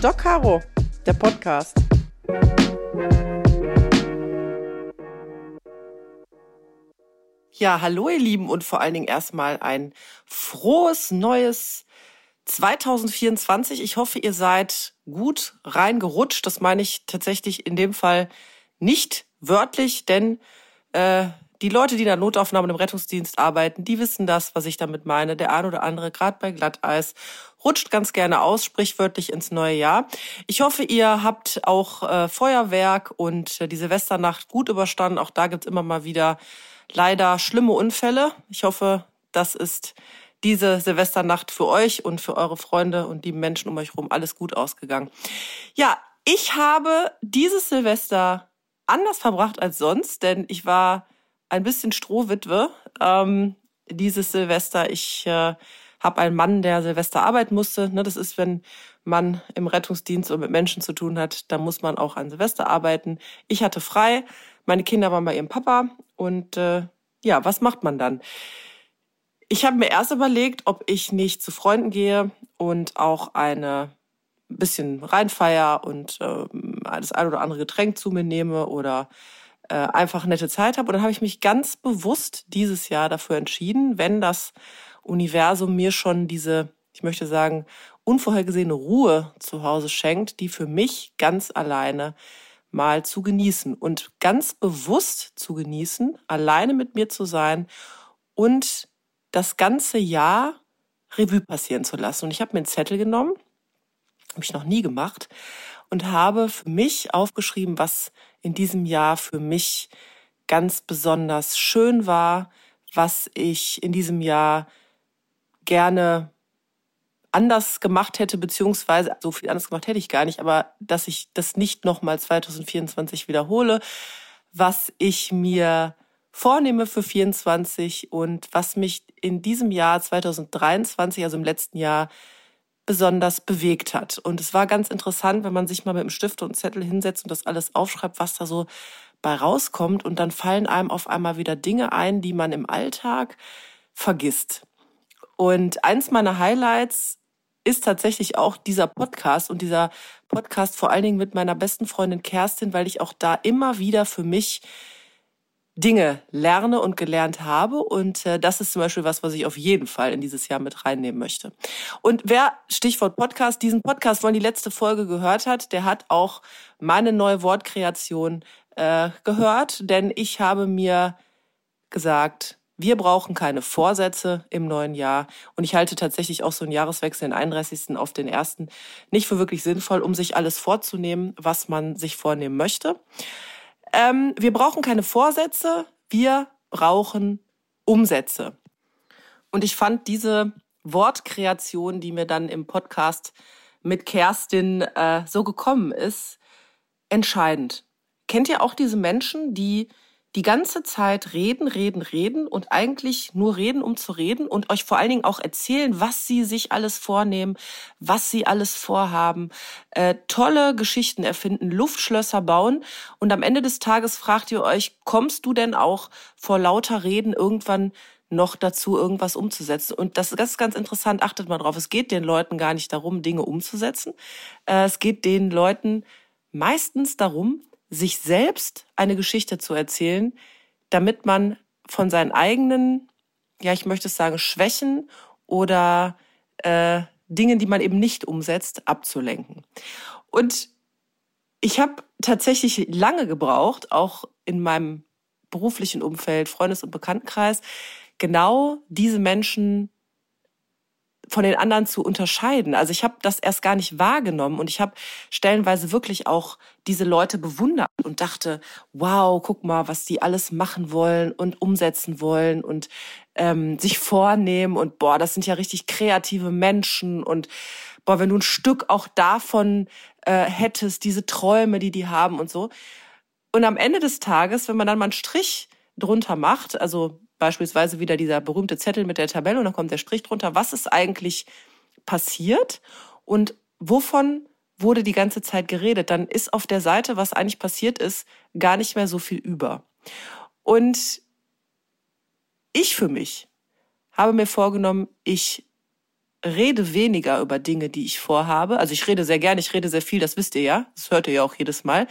Doc Caro, der Podcast. Ja, hallo ihr Lieben und vor allen Dingen erstmal ein frohes neues 2024. Ich hoffe, ihr seid gut reingerutscht. Das meine ich tatsächlich in dem Fall nicht wörtlich, denn äh, die Leute, die in der Notaufnahme im Rettungsdienst arbeiten, die wissen das, was ich damit meine. Der ein oder andere, gerade bei Glatteis, rutscht ganz gerne aus, sprichwörtlich ins neue Jahr. Ich hoffe, ihr habt auch äh, Feuerwerk und äh, die Silvesternacht gut überstanden. Auch da gibt's immer mal wieder leider schlimme Unfälle. Ich hoffe, das ist diese Silvesternacht für euch und für eure Freunde und die Menschen um euch herum alles gut ausgegangen. Ja, ich habe dieses Silvester anders verbracht als sonst, denn ich war ein bisschen Strohwitwe ähm, dieses Silvester. Ich äh, habe einen Mann, der Silvester arbeiten musste. Ne, das ist, wenn man im Rettungsdienst und mit Menschen zu tun hat, dann muss man auch an Silvester arbeiten. Ich hatte frei, meine Kinder waren bei ihrem Papa und äh, ja, was macht man dann? Ich habe mir erst überlegt, ob ich nicht zu Freunden gehe und auch eine bisschen reinfeier und äh, das ein oder andere Getränk zu mir nehme oder äh, einfach nette Zeit habe. Und dann habe ich mich ganz bewusst dieses Jahr dafür entschieden, wenn das Universum mir schon diese, ich möchte sagen, unvorhergesehene Ruhe zu Hause schenkt, die für mich ganz alleine mal zu genießen und ganz bewusst zu genießen, alleine mit mir zu sein und das ganze Jahr Revue passieren zu lassen. Und ich habe mir einen Zettel genommen, habe ich noch nie gemacht, und habe für mich aufgeschrieben, was in diesem Jahr für mich ganz besonders schön war, was ich in diesem Jahr gerne anders gemacht hätte, beziehungsweise so viel anders gemacht hätte ich gar nicht, aber dass ich das nicht nochmal 2024 wiederhole, was ich mir vornehme für 24 und was mich in diesem Jahr 2023, also im letzten Jahr, besonders bewegt hat. Und es war ganz interessant, wenn man sich mal mit einem Stift und Zettel hinsetzt und das alles aufschreibt, was da so bei rauskommt. Und dann fallen einem auf einmal wieder Dinge ein, die man im Alltag vergisst. Und eins meiner Highlights ist tatsächlich auch dieser Podcast und dieser Podcast vor allen Dingen mit meiner besten Freundin Kerstin, weil ich auch da immer wieder für mich Dinge lerne und gelernt habe. Und äh, das ist zum Beispiel was, was ich auf jeden Fall in dieses Jahr mit reinnehmen möchte. Und wer, Stichwort Podcast, diesen Podcast, wollen die letzte Folge gehört hat, der hat auch meine neue Wortkreation äh, gehört. Denn ich habe mir gesagt, wir brauchen keine Vorsätze im neuen Jahr. Und ich halte tatsächlich auch so einen Jahreswechsel, den 31. auf den 1. nicht für wirklich sinnvoll, um sich alles vorzunehmen, was man sich vornehmen möchte. Ähm, wir brauchen keine Vorsätze, wir brauchen Umsätze. Und ich fand diese Wortkreation, die mir dann im Podcast mit Kerstin äh, so gekommen ist, entscheidend. Kennt ihr auch diese Menschen, die die ganze Zeit reden, reden, reden und eigentlich nur reden, um zu reden und euch vor allen Dingen auch erzählen, was sie sich alles vornehmen, was sie alles vorhaben, äh, tolle Geschichten erfinden, Luftschlösser bauen und am Ende des Tages fragt ihr euch, kommst du denn auch vor lauter Reden irgendwann noch dazu, irgendwas umzusetzen. Und das ist ganz interessant, achtet mal drauf. Es geht den Leuten gar nicht darum, Dinge umzusetzen. Äh, es geht den Leuten meistens darum, sich selbst eine Geschichte zu erzählen, damit man von seinen eigenen, ja, ich möchte es sagen, Schwächen oder äh, Dingen, die man eben nicht umsetzt, abzulenken. Und ich habe tatsächlich lange gebraucht, auch in meinem beruflichen Umfeld, Freundes- und Bekanntenkreis, genau diese Menschen von den anderen zu unterscheiden. Also ich habe das erst gar nicht wahrgenommen und ich habe stellenweise wirklich auch diese Leute bewundert und dachte, wow, guck mal, was die alles machen wollen und umsetzen wollen und ähm, sich vornehmen und boah, das sind ja richtig kreative Menschen und boah, wenn du ein Stück auch davon äh, hättest, diese Träume, die die haben und so. Und am Ende des Tages, wenn man dann mal einen Strich drunter macht, also beispielsweise wieder dieser berühmte Zettel mit der Tabelle und dann kommt der Strich drunter. Was ist eigentlich passiert und wovon wurde die ganze Zeit geredet? Dann ist auf der Seite, was eigentlich passiert ist, gar nicht mehr so viel über. Und ich für mich habe mir vorgenommen, ich rede weniger über Dinge, die ich vorhabe. Also ich rede sehr gerne, ich rede sehr viel, das wisst ihr ja. Das hört ihr ja auch jedes Mal.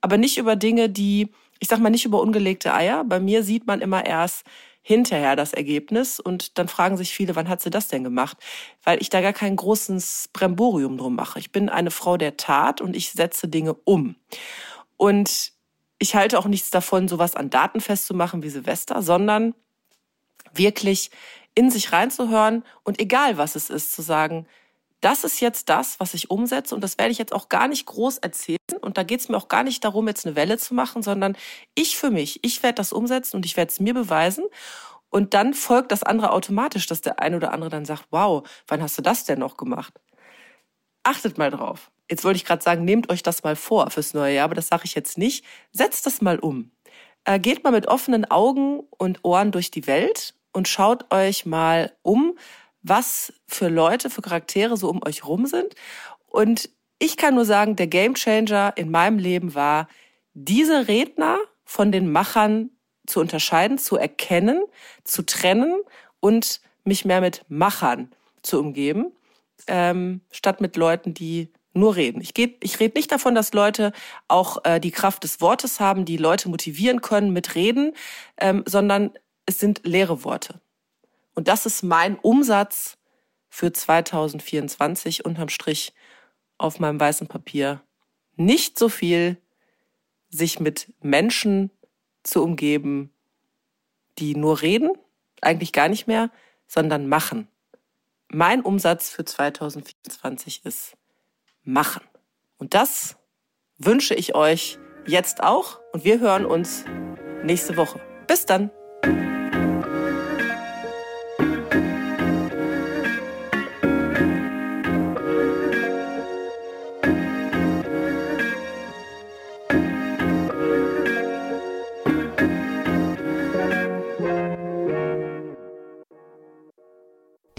Aber nicht über Dinge, die, ich sag mal, nicht über ungelegte Eier. Bei mir sieht man immer erst hinterher das Ergebnis und dann fragen sich viele, wann hat sie das denn gemacht? Weil ich da gar kein großes Bremborium drum mache. Ich bin eine Frau der Tat und ich setze Dinge um. Und ich halte auch nichts davon, sowas an Daten festzumachen wie Silvester, sondern wirklich in sich reinzuhören und egal was es ist, zu sagen, das ist jetzt das, was ich umsetze und das werde ich jetzt auch gar nicht groß erzählen und da geht es mir auch gar nicht darum, jetzt eine Welle zu machen, sondern ich für mich, ich werde das umsetzen und ich werde es mir beweisen und dann folgt das andere automatisch, dass der eine oder andere dann sagt, wow, wann hast du das denn noch gemacht? Achtet mal drauf. Jetzt wollte ich gerade sagen, nehmt euch das mal vor fürs neue Jahr, aber das sage ich jetzt nicht. Setzt das mal um. Äh, geht mal mit offenen Augen und Ohren durch die Welt und schaut euch mal um, was für Leute, für Charaktere so um euch rum sind. Und ich kann nur sagen, der Gamechanger in meinem Leben war, diese Redner von den Machern zu unterscheiden, zu erkennen, zu trennen und mich mehr mit Machern zu umgeben, ähm, statt mit Leuten, die nur reden. Ich, ich rede nicht davon, dass Leute auch äh, die Kraft des Wortes haben, die Leute motivieren können mit Reden, ähm, sondern es sind leere Worte. Und das ist mein Umsatz für 2024 unterm Strich auf meinem weißen Papier. Nicht so viel sich mit Menschen zu umgeben, die nur reden, eigentlich gar nicht mehr, sondern machen. Mein Umsatz für 2024 ist machen. Und das wünsche ich euch jetzt auch und wir hören uns nächste Woche. Bis dann.